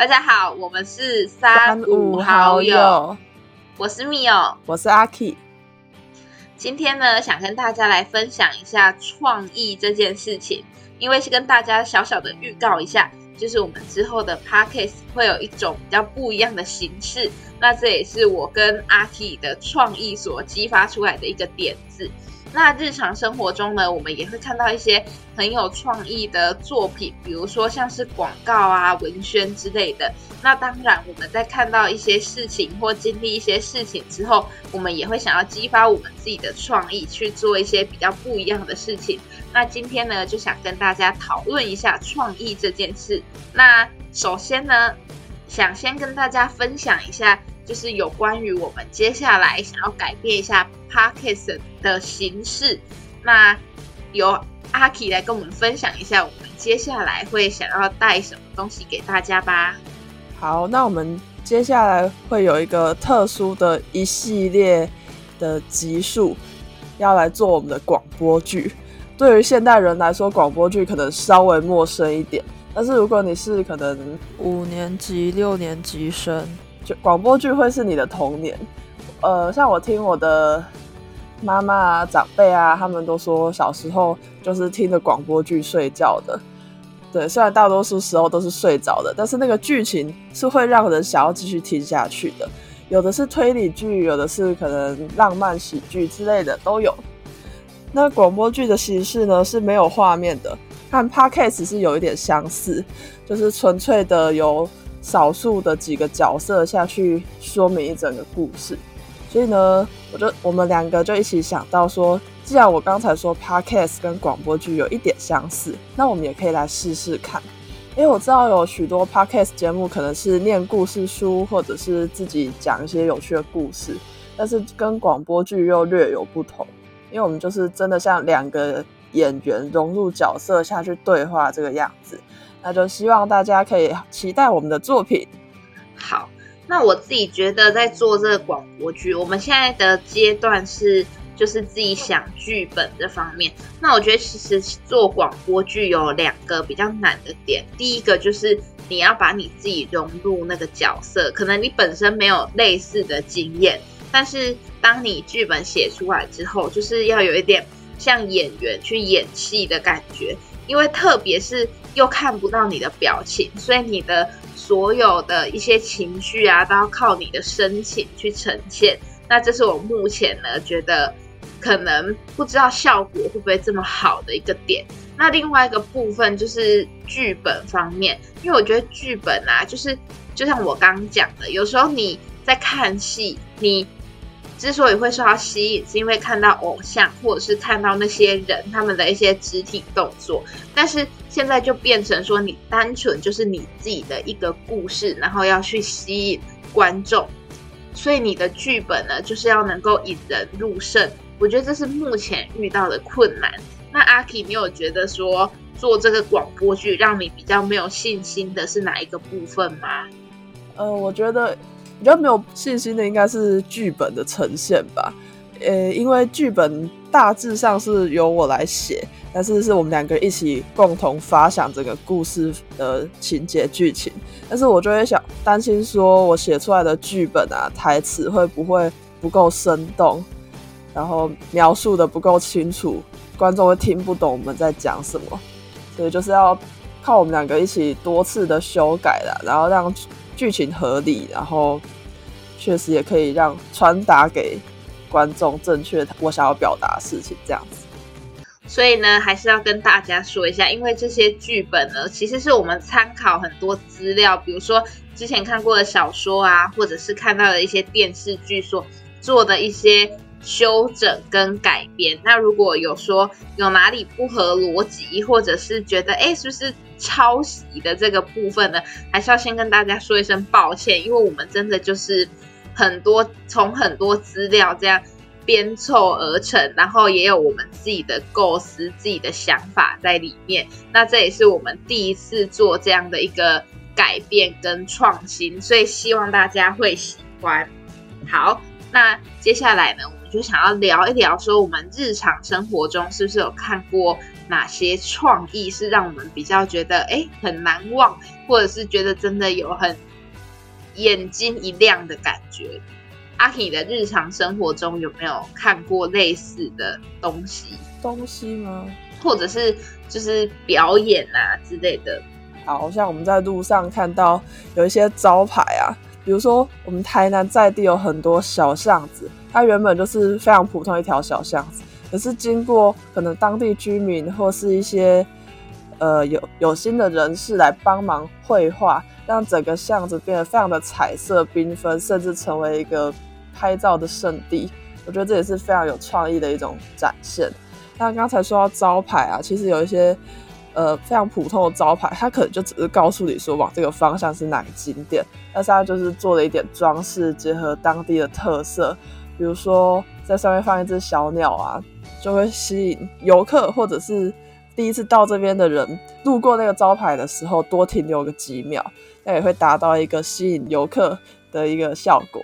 大家好，我们是三五好友，我是密友，我是阿 K。今天呢，想跟大家来分享一下创意这件事情，因为是跟大家小小的预告一下，就是我们之后的 Podcast 会有一种比较不一样的形式，那这也是我跟阿 K 的创意所激发出来的一个点子。那日常生活中呢，我们也会看到一些很有创意的作品，比如说像是广告啊、文宣之类的。那当然，我们在看到一些事情或经历一些事情之后，我们也会想要激发我们自己的创意，去做一些比较不一样的事情。那今天呢，就想跟大家讨论一下创意这件事。那首先呢，想先跟大家分享一下。就是有关于我们接下来想要改变一下 podcast 的形式，那由阿 K 来跟我们分享一下，我们接下来会想要带什么东西给大家吧。好，那我们接下来会有一个特殊的一系列的集数，要来做我们的广播剧。对于现代人来说，广播剧可能稍微陌生一点，但是如果你是可能五年级、六年级生。广播剧会是你的童年，呃，像我听我的妈妈啊、长辈啊，他们都说小时候就是听着广播剧睡觉的。对，虽然大多数时候都是睡着的，但是那个剧情是会让人想要继续听下去的。有的是推理剧，有的是可能浪漫喜剧之类的都有。那广播剧的形式呢是没有画面的，和 podcast 是有一点相似，就是纯粹的由。少数的几个角色下去说明一整个故事，所以呢，我就我们两个就一起想到说，既然我刚才说 podcast 跟广播剧有一点相似，那我们也可以来试试看。因为我知道有许多 podcast 节目可能是念故事书，或者是自己讲一些有趣的故事，但是跟广播剧又略有不同，因为我们就是真的像两个演员融入角色下去对话这个样子。那就希望大家可以期待我们的作品。好，那我自己觉得在做这个广播剧，我们现在的阶段是就是自己想剧本这方面。那我觉得其实做广播剧有两个比较难的点，第一个就是你要把你自己融入那个角色，可能你本身没有类似的经验，但是当你剧本写出来之后，就是要有一点像演员去演戏的感觉。因为特别是又看不到你的表情，所以你的所有的一些情绪啊，都要靠你的深情去呈现。那这是我目前呢觉得可能不知道效果会不会这么好的一个点。那另外一个部分就是剧本方面，因为我觉得剧本啊，就是就像我刚讲的，有时候你在看戏，你。之所以会受到吸引，是因为看到偶像，或者是看到那些人他们的一些肢体动作。但是现在就变成说，你单纯就是你自己的一个故事，然后要去吸引观众。所以你的剧本呢，就是要能够引人入胜。我觉得这是目前遇到的困难。那阿 K，你有觉得说做这个广播剧让你比较没有信心的是哪一个部分吗？呃，我觉得。比较没有信心的应该是剧本的呈现吧，呃，因为剧本大致上是由我来写，但是是我们两个一起共同发想这个故事的情节剧情，但是我就会想担心说我写出来的剧本啊台词会不会不够生动，然后描述的不够清楚，观众会听不懂我们在讲什么，所以就是要靠我们两个一起多次的修改了，然后让。剧情合理，然后确实也可以让传达给观众正确我想要表达的事情，这样子。所以呢，还是要跟大家说一下，因为这些剧本呢，其实是我们参考很多资料，比如说之前看过的小说啊，或者是看到的一些电视剧所做的一些修整跟改编。那如果有说有哪里不合逻辑，或者是觉得哎，是不是？抄袭的这个部分呢，还是要先跟大家说一声抱歉，因为我们真的就是很多从很多资料这样编凑而成，然后也有我们自己的构思、自己的想法在里面。那这也是我们第一次做这样的一个改变跟创新，所以希望大家会喜欢。好，那接下来呢，就想要聊一聊，说我们日常生活中是不是有看过哪些创意是让我们比较觉得哎很难忘，或者是觉得真的有很眼睛一亮的感觉？阿 K 的日常生活中有没有看过类似的东西？东西吗？或者是就是表演啊之类的？好像我们在路上看到有一些招牌啊，比如说我们台南在地有很多小巷子，它原本就是非常普通一条小巷子，可是经过可能当地居民或是一些呃有有心的人士来帮忙绘画，让整个巷子变得非常的彩色缤纷，甚至成为一个拍照的圣地。我觉得这也是非常有创意的一种展现。那刚才说到招牌啊，其实有一些。呃，非常普通的招牌，它可能就只是告诉你说往这个方向是哪个景点，但是它就是做了一点装饰，结合当地的特色，比如说在上面放一只小鸟啊，就会吸引游客或者是第一次到这边的人路过那个招牌的时候多停留个几秒，那也会达到一个吸引游客的一个效果。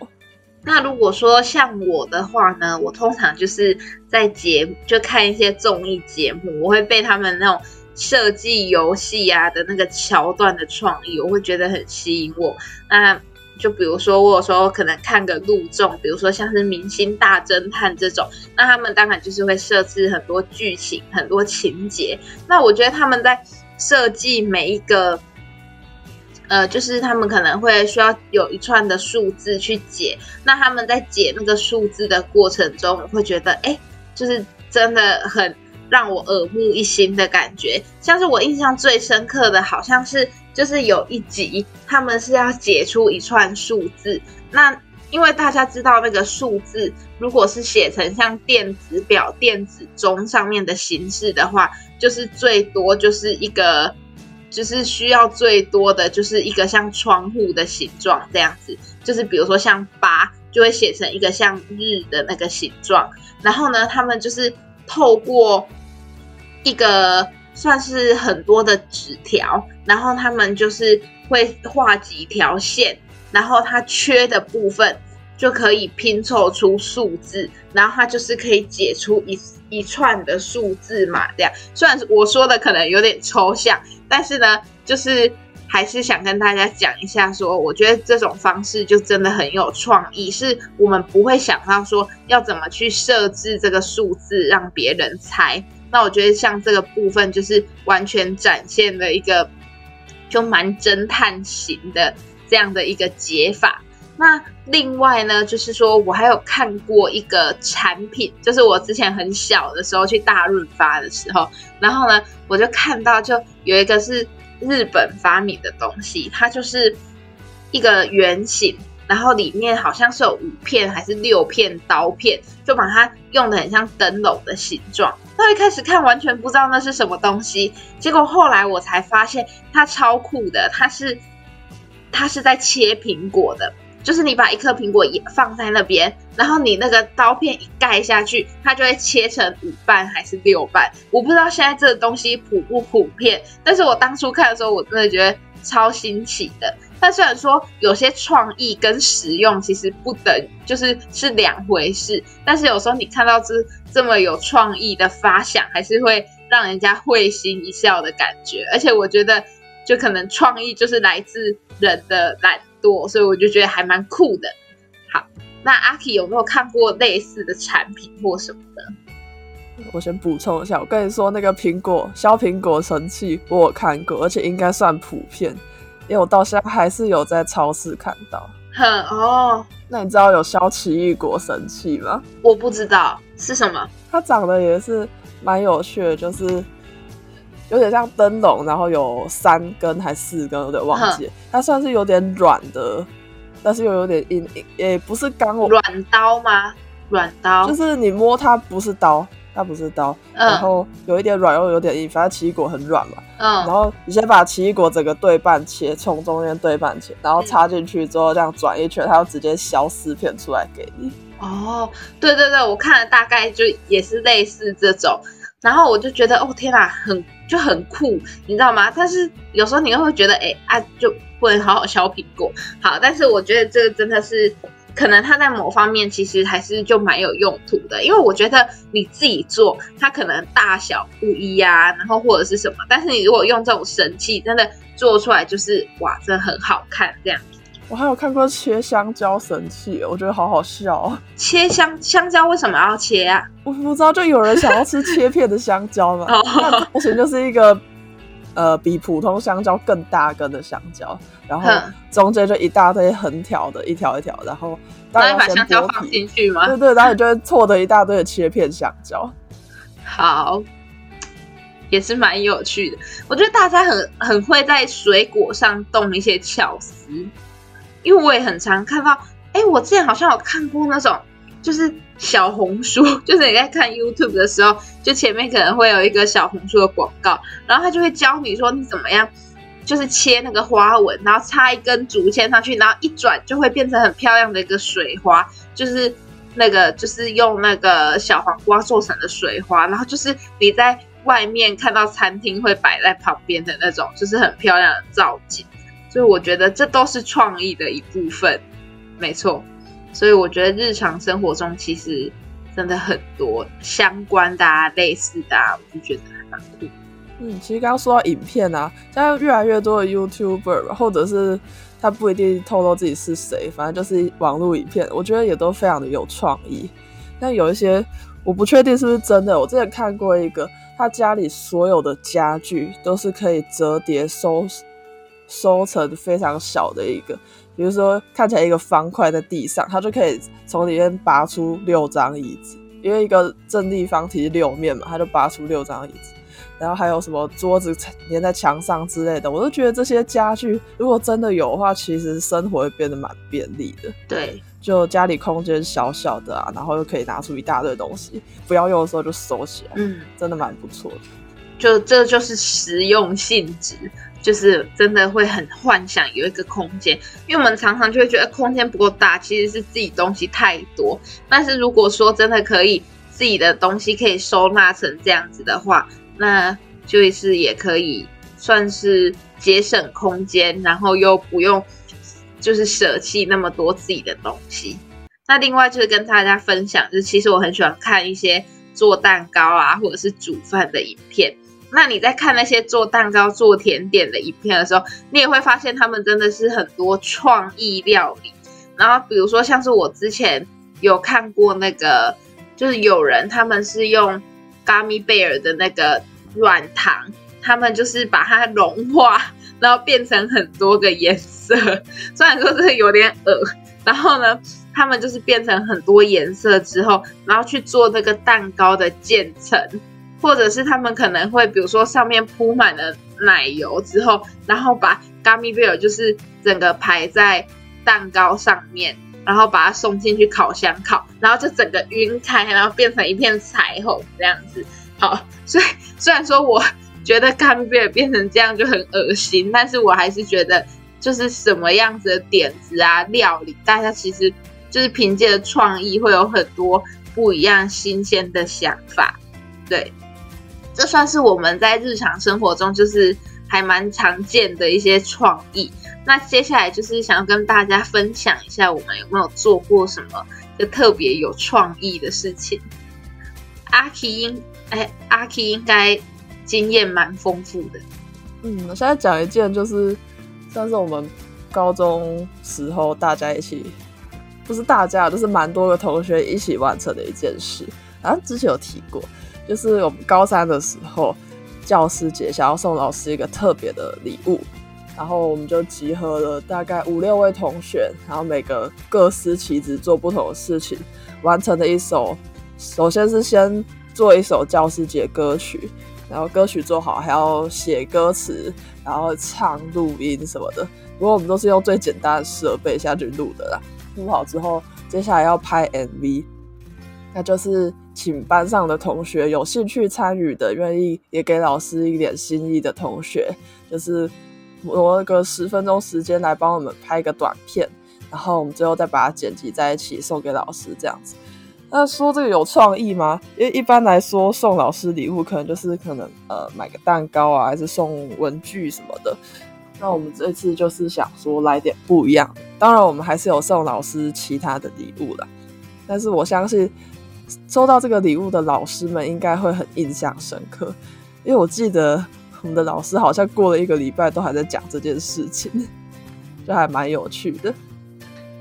那如果说像我的话呢，我通常就是在节就看一些综艺节目，我会被他们那种。设计游戏啊的那个桥段的创意，我会觉得很吸引我。那就比如说，我有时候可能看个录众，比如说像是《明星大侦探》这种，那他们当然就是会设置很多剧情、很多情节。那我觉得他们在设计每一个，呃，就是他们可能会需要有一串的数字去解。那他们在解那个数字的过程中，我会觉得，哎，就是真的很。让我耳目一新的感觉，像是我印象最深刻的，好像是就是有一集，他们是要解出一串数字。那因为大家知道那个数字，如果是写成像电子表、电子钟上面的形式的话，就是最多就是一个，就是需要最多的就是一个像窗户的形状这样子。就是比如说像八，就会写成一个像日的那个形状。然后呢，他们就是透过一个算是很多的纸条，然后他们就是会画几条线，然后它缺的部分就可以拼凑出数字，然后它就是可以解出一一串的数字嘛。这样，虽然我说的可能有点抽象，但是呢，就是还是想跟大家讲一下，说我觉得这种方式就真的很有创意，是我们不会想到说要怎么去设置这个数字让别人猜。那我觉得像这个部分就是完全展现了一个就蛮侦探型的这样的一个解法。那另外呢，就是说我还有看过一个产品，就是我之前很小的时候去大润发的时候，然后呢我就看到就有一个是日本发明的东西，它就是一个圆形。然后里面好像是有五片还是六片刀片，就把它用的很像灯笼的形状。那一开始看完全不知道那是什么东西，结果后来我才发现它超酷的，它是它是在切苹果的，就是你把一颗苹果也放在那边，然后你那个刀片一盖下去，它就会切成五瓣还是六瓣。我不知道现在这个东西普不普遍，但是我当初看的时候，我真的觉得超新奇的。但虽然说有些创意跟实用其实不等，就是是两回事。但是有时候你看到这这么有创意的发想，还是会让人家会心一笑的感觉。而且我觉得，就可能创意就是来自人的懒惰，所以我就觉得还蛮酷的。好，那阿 K 有没有看过类似的产品或什么的？我先补充一下，我跟你说那个苹果削苹果神器，我有看过，而且应该算普遍。因为我到现在还是有在超市看到。很哦，那你知道有削奇异果神器吗？我不知道是什么。它长得也是蛮有趣的，就是有点像灯笼，然后有三根还四根，有点忘记。它算是有点软的，但是又有点硬，也不是钢。软刀吗？软刀，就是你摸它不是刀。它不是刀，然后有一点软又有点硬，反正奇异果很软嘛。嗯，然后你先把奇异果整个对半切，从中间对半切，然后插进去之后这样转一圈，它就直接削四片出来给你。哦，对对对，我看了大概就也是类似这种，然后我就觉得哦天哪，很就很酷，你知道吗？但是有时候你又会觉得，哎啊，就不能好好削苹果。好，但是我觉得这个真的是可能它在某方面其实还是就蛮有用途的，因为我觉得你自己做，它可能大小不一呀，然后或者是什么，但是你如果用这种神器，真的做出来就是哇，真的很好看这样子。我还有看过切香蕉神器，我觉得好好笑哦。切香香蕉为什么要切啊？我不知道，就有人想要吃切片的香蕉嘛。目前就是一个呃比普通香蕉更大根的香蕉，然后中间就一大堆横条的，一条一条，然后然后把香蕉放进去吗？对对，然后你就会错的一大堆的切片香蕉。好，也是蛮有趣的。我觉得大家很很会在水果上动一些巧思。因为我也很常看到，哎，我之前好像有看过那种，就是小红书，就是你在看 YouTube 的时候，就前面可能会有一个小红书的广告，然后他就会教你说你怎么样，就是切那个花纹，然后插一根竹签上去，然后一转就会变成很漂亮的一个水花，就是那个就是用那个小黄瓜做成的水花，然后就是你在外面看到餐厅会摆在旁边的那种，就是很漂亮的造景。所以我觉得这都是创意的一部分，没错。所以我觉得日常生活中其实真的很多相关的、啊、类似的，啊，我就觉得还蛮酷。嗯，其实刚刚说到影片啊，现在越来越多的 YouTuber，或者是他不一定透露自己是谁，反正就是网络影片，我觉得也都非常的有创意。但有一些我不确定是不是真的，我之前看过一个，他家里所有的家具都是可以折叠收。收成非常小的一个，比如说看起来一个方块在地上，它就可以从里面拔出六张椅子，因为一个正立方体是六面嘛，它就拔出六张椅子。然后还有什么桌子粘在墙上之类的，我都觉得这些家具如果真的有的话，其实生活会变得蛮便利的。对，就家里空间小小的啊，然后又可以拿出一大堆东西，不要用的时候就收起来，嗯，真的蛮不错的。就这就是实用性质。就是真的会很幻想有一个空间，因为我们常常就会觉得空间不够大，其实是自己东西太多。但是如果说真的可以自己的东西可以收纳成这样子的话，那就是也可以算是节省空间，然后又不用就是舍弃那么多自己的东西。那另外就是跟大家分享，就是其实我很喜欢看一些做蛋糕啊，或者是煮饭的影片。那你在看那些做蛋糕、做甜点的影片的时候，你也会发现他们真的是很多创意料理。然后，比如说像是我之前有看过那个，就是有人他们是用 gummy bear 的那个软糖，他们就是把它融化，然后变成很多个颜色。虽然说这有点恶，然后呢，他们就是变成很多颜色之后，然后去做那个蛋糕的渐层。或者是他们可能会，比如说上面铺满了奶油之后，然后把 gummy bear 就是整个排在蛋糕上面，然后把它送进去烤箱烤，然后就整个晕开，然后变成一片彩虹这样子。好，所以虽然说我觉得 gummy bear 变成这样就很恶心，但是我还是觉得就是什么样子的点子啊料理，大家其实就是凭借着创意会有很多不一样新鲜的想法，对。这算是我们在日常生活中就是还蛮常见的一些创意。那接下来就是想要跟大家分享一下，我们有没有做过什么就特别有创意的事情？阿 K 应哎，阿 K 应该经验蛮丰富的。嗯，我现在讲一件，就是算是我们高中时候大家一起，不是大家，就是蛮多个同学一起完成的一件事。啊之前有提过。就是我们高三的时候，教师节想要送老师一个特别的礼物，然后我们就集合了大概五六位同学，然后每个各司其职做不同的事情，完成了一首。首先是先做一首教师节歌曲，然后歌曲做好还要写歌词，然后唱录音什么的。不过我们都是用最简单的设备下去录的啦。录好之后，接下来要拍 MV，那就是。请班上的同学有兴趣参与的，愿意也给老师一点心意的同学，就是挪个十分钟时间来帮我们拍个短片，然后我们最后再把它剪辑在一起送给老师，这样子。那说这个有创意吗？因为一般来说送老师礼物可能就是可能呃买个蛋糕啊，还是送文具什么的。那我们这次就是想说来点不一样。当然我们还是有送老师其他的礼物啦。但是我相信收到这个礼物的老师们应该会很印象深刻，因为我记得我们的老师好像过了一个礼拜都还在讲这件事情，就还蛮有趣的。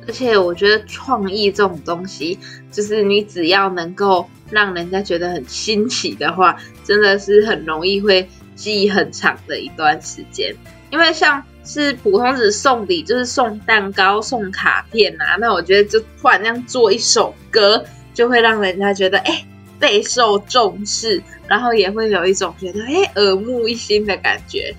而且我觉得创意这种东西，就是你只要能够让人家觉得很新奇的话，真的是很容易会记忆很长的一段时间。因为像是普通只送礼，就是送蛋糕、送卡片啊，那我觉得就突然那样做一首歌，就会让人家觉得哎备受重视，然后也会有一种觉得哎耳目一新的感觉。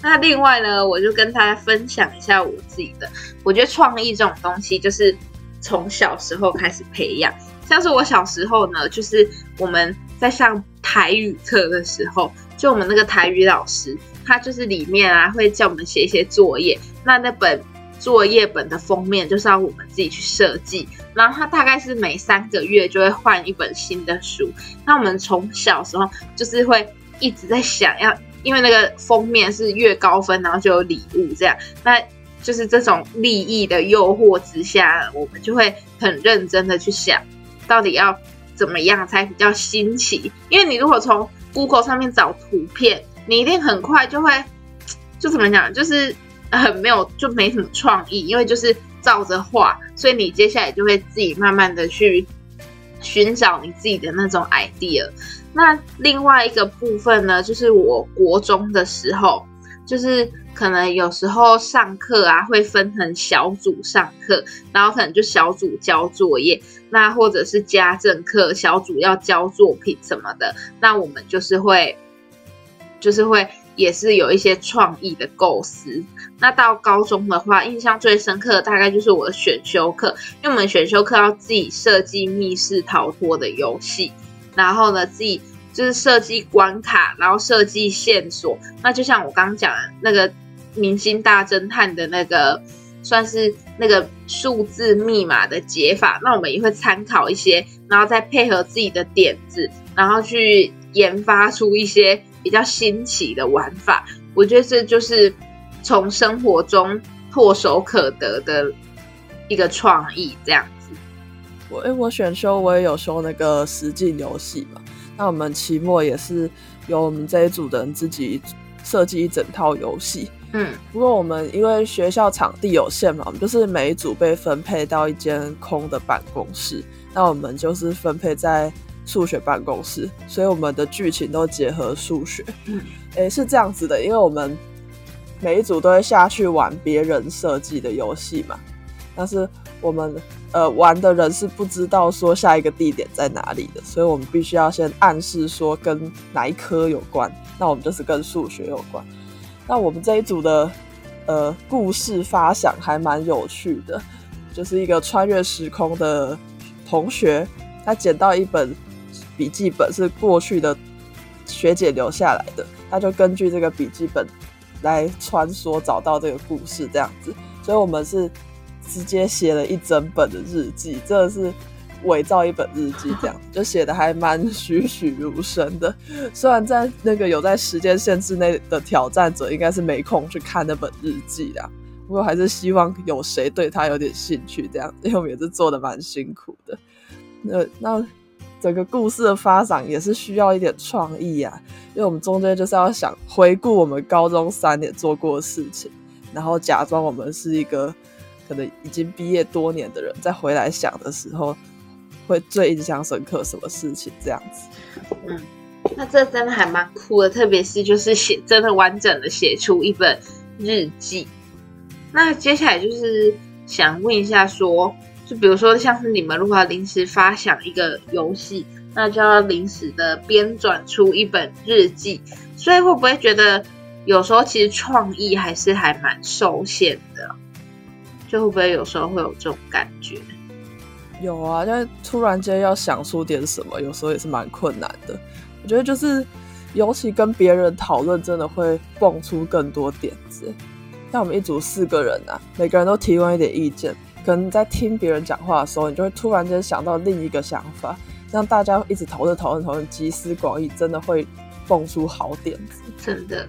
那另外呢，我就跟大家分享一下我自己的。我觉得创意这种东西，就是从小时候开始培养。像是我小时候呢，就是我们在上台语课的时候，就我们那个台语老师，他就是里面啊会叫我们写一些作业。那那本作业本的封面就是要我们自己去设计。然后他大概是每三个月就会换一本新的书。那我们从小时候就是会一直在想要。因为那个封面是越高分，然后就有礼物这样，那就是这种利益的诱惑之下，我们就会很认真的去想，到底要怎么样才比较新奇。因为你如果从 Google 上面找图片，你一定很快就会，就怎么讲，就是很没有，就没什么创意，因为就是照着画，所以你接下来就会自己慢慢的去寻找你自己的那种 idea。那另外一个部分呢，就是我国中的时候，就是可能有时候上课啊，会分成小组上课，然后可能就小组交作业，那或者是家政课小组要交作品什么的，那我们就是会，就是会也是有一些创意的构思。那到高中的话，印象最深刻的大概就是我的选修课，因为我们选修课要自己设计密室逃脱的游戏。然后呢，自己就是设计关卡，然后设计线索。那就像我刚讲的那个明星大侦探的那个，算是那个数字密码的解法。那我们也会参考一些，然后再配合自己的点子，然后去研发出一些比较新奇的玩法。我觉得这就是从生活中唾手可得的一个创意，这样子。我哎，我选修我也有修那个实境游戏嘛。那我们期末也是由我们这一组的人自己设计一整套游戏。嗯，不过我们因为学校场地有限嘛，我们就是每一组被分配到一间空的办公室。那我们就是分配在数学办公室，所以我们的剧情都结合数学。嗯，哎，是这样子的，因为我们每一组都会下去玩别人设计的游戏嘛，但是我们。呃，玩的人是不知道说下一个地点在哪里的，所以我们必须要先暗示说跟哪一科有关。那我们就是跟数学有关。那我们这一组的呃故事发想还蛮有趣的，就是一个穿越时空的同学，他捡到一本笔记本，是过去的学姐留下来的，他就根据这个笔记本来穿梭找到这个故事，这样子。所以我们是。直接写了一整本的日记，真的是伪造一本日记，这样就写的还蛮栩栩如生的。虽然在那个有在时间限制内的挑战者，应该是没空去看那本日记的，不过还是希望有谁对他有点兴趣，这样，因为我们也是做的蛮辛苦的。那那整个故事的发展也是需要一点创意啊，因为我们中间就是要想回顾我们高中三年做过的事情，然后假装我们是一个。可能已经毕业多年的人，再回来想的时候，会最印象深刻什么事情？这样子，嗯，那这真的还蛮酷的，特别是就是写真的完整的写出一本日记。那接下来就是想问一下，说，就比如说像是你们如果要临时发想一个游戏，那就要临时的编转出一本日记，所以会不会觉得有时候其实创意还是还蛮受限的？就会不会有时候会有这种感觉？有啊，就突然间要想出点什么，有时候也是蛮困难的。我觉得就是，尤其跟别人讨论，真的会蹦出更多点子。像我们一组四个人啊，每个人都提供一点意见，可能在听别人讲话的时候，你就会突然间想到另一个想法，让大家一直投着、投着、投着，集思广益，真的会蹦出好点子。真的。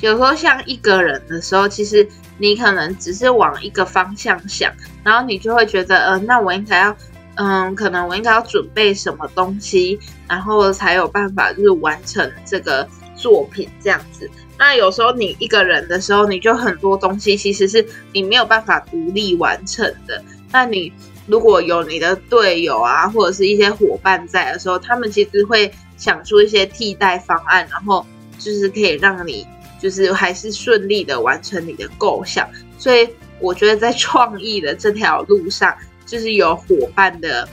有时候像一个人的时候，其实你可能只是往一个方向想，然后你就会觉得，呃，那我应该要，嗯，可能我应该要准备什么东西，然后才有办法就是完成这个作品这样子。那有时候你一个人的时候，你就很多东西其实是你没有办法独立完成的。那你如果有你的队友啊，或者是一些伙伴在的时候，他们其实会想出一些替代方案，然后就是可以让你就是还是顺利的完成你的构想。所以我觉得在创意的这条路上，就是有伙伴的。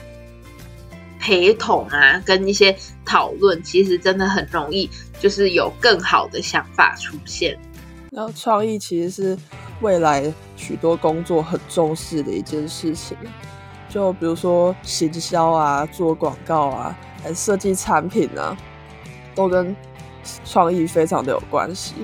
陪同啊，跟一些讨论，其实真的很容易，就是有更好的想法出现。然后创意其实是未来许多工作很重视的一件事情，就比如说行销啊、做广告啊、还设计产品啊，都跟创意非常的有关系。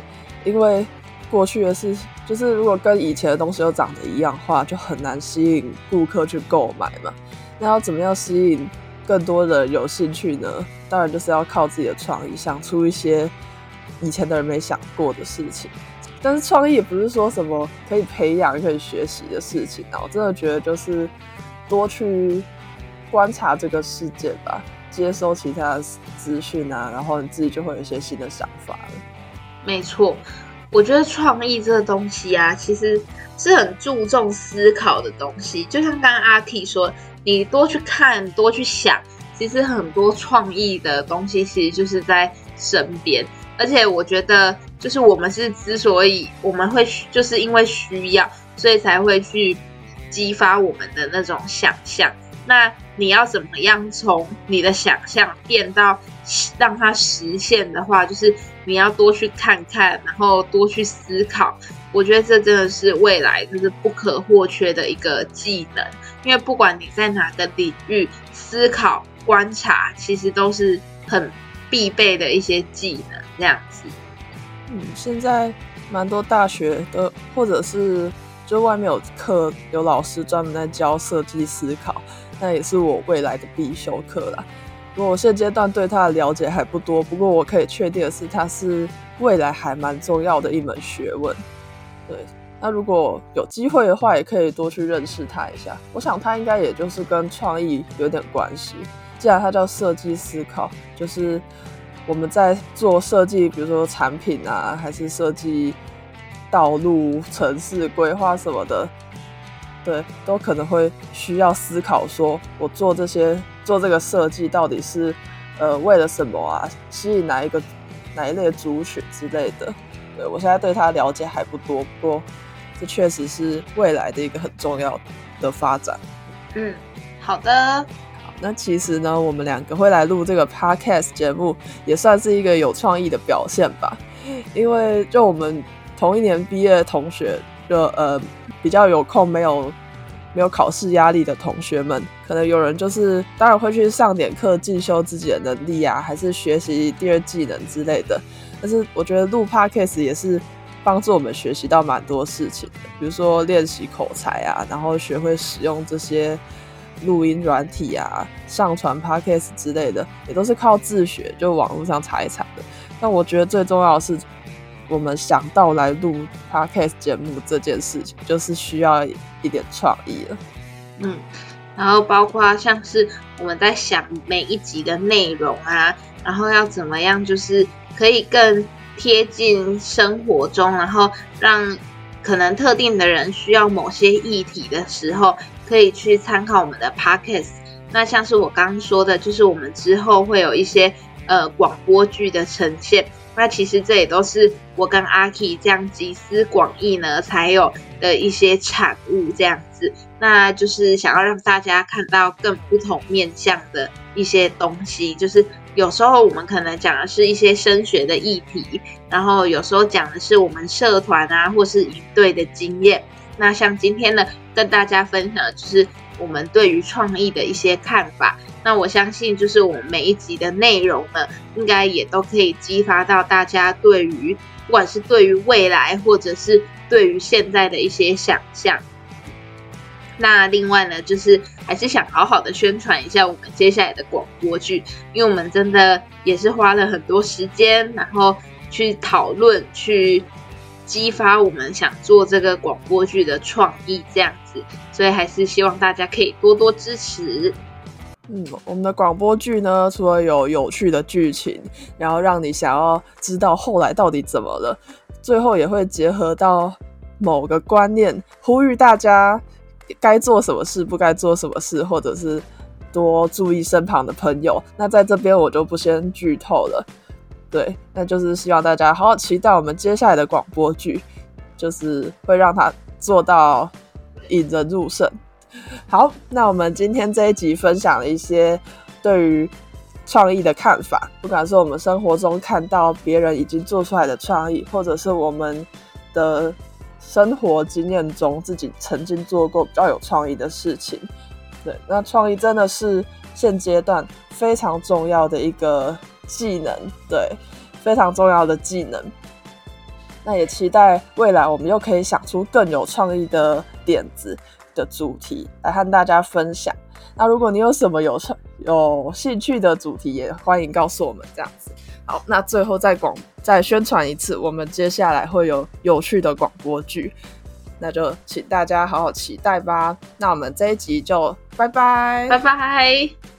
因为过去的事，就是如果跟以前的东西都长得一样的话，就很难吸引顾客去购买嘛。那要怎么样吸引？更多的有兴趣呢，当然就是要靠自己的创意，想出一些以前的人没想过的事情。但是创意也不是说什么可以培养、可以学习的事情啊！我真的觉得就是多去观察这个世界吧，接收其他的资讯啊，然后你自己就会有一些新的想法了。没错，我觉得创意这个东西啊，其实是很注重思考的东西。就像刚刚阿 T 说。你多去看，多去想，其实很多创意的东西其实就是在身边。而且我觉得，就是我们是之所以我们会，就是因为需要，所以才会去激发我们的那种想象。那你要怎么样从你的想象变到让它实现的话，就是你要多去看看，然后多去思考。我觉得这真的是未来就是不可或缺的一个技能。因为不管你在哪个领域思考、观察，其实都是很必备的一些技能。这样子，嗯，现在蛮多大学的，或者是就外面有课，有老师专门在教设计思考，那也是我未来的必修课啦。不过我现阶段对它的了解还不多，不过我可以确定的是，它是未来还蛮重要的一门学问。对。那如果有机会的话，也可以多去认识他一下。我想他应该也就是跟创意有点关系。既然他叫设计思考，就是我们在做设计，比如说产品啊，还是设计道路、城市规划什么的，对，都可能会需要思考，说我做这些做这个设计到底是呃为了什么啊？吸引哪一个哪一类族群之类的。对我现在对他了解还不多，不过。这确实是未来的一个很重要的发展。嗯，好的。好，那其实呢，我们两个会来录这个 podcast 节目，也算是一个有创意的表现吧。因为就我们同一年毕业的同学，就呃比较有空，没有没有考试压力的同学们，可能有人就是当然会去上点课，进修自己的能力啊，还是学习第二技能之类的。但是我觉得录 podcast 也是。帮助我们学习到蛮多事情的，比如说练习口才啊，然后学会使用这些录音软体啊，上传 podcast 之类的，也都是靠自学，就网络上查一查的。但我觉得最重要的是，我们想到来录 podcast 节目这件事情，就是需要一点创意了。嗯，然后包括像是我们在想每一集的内容啊，然后要怎么样，就是可以更。贴近生活中，然后让可能特定的人需要某些议题的时候，可以去参考我们的 podcast。那像是我刚刚说的，就是我们之后会有一些呃广播剧的呈现。那其实这也都是我跟阿 K 这样集思广益呢才有的一些产物，这样子。那就是想要让大家看到更不同面向的一些东西，就是。有时候我们可能讲的是一些升学的议题，然后有时候讲的是我们社团啊或是营队的经验。那像今天呢，跟大家分享的就是我们对于创意的一些看法。那我相信，就是我们每一集的内容呢，应该也都可以激发到大家对于不管是对于未来或者是对于现在的一些想象。那另外呢，就是还是想好好的宣传一下我们接下来的广播剧，因为我们真的也是花了很多时间，然后去讨论，去激发我们想做这个广播剧的创意，这样子。所以还是希望大家可以多多支持。嗯，我们的广播剧呢，除了有有趣的剧情，然后让你想要知道后来到底怎么了，最后也会结合到某个观念，呼吁大家该做什么事，不该做什么事，或者是多注意身旁的朋友。那在这边我就不先剧透了。对，那就是希望大家好好期待我们接下来的广播剧，就是会让它做到引人入胜。好，那我们今天这一集分享了一些对于创意的看法，不管是我们生活中看到别人已经做出来的创意，或者是我们的生活经验中自己曾经做过比较有创意的事情。对，那创意真的是现阶段非常重要的一个技能，对，非常重要的技能。那也期待未来我们又可以想出更有创意的点子。的主题来和大家分享。那如果你有什么有创有兴趣的主题，也欢迎告诉我们。这样子，好，那最后再广再宣传一次，我们接下来会有有趣的广播剧，那就请大家好好期待吧。那我们这一集就拜拜，拜拜。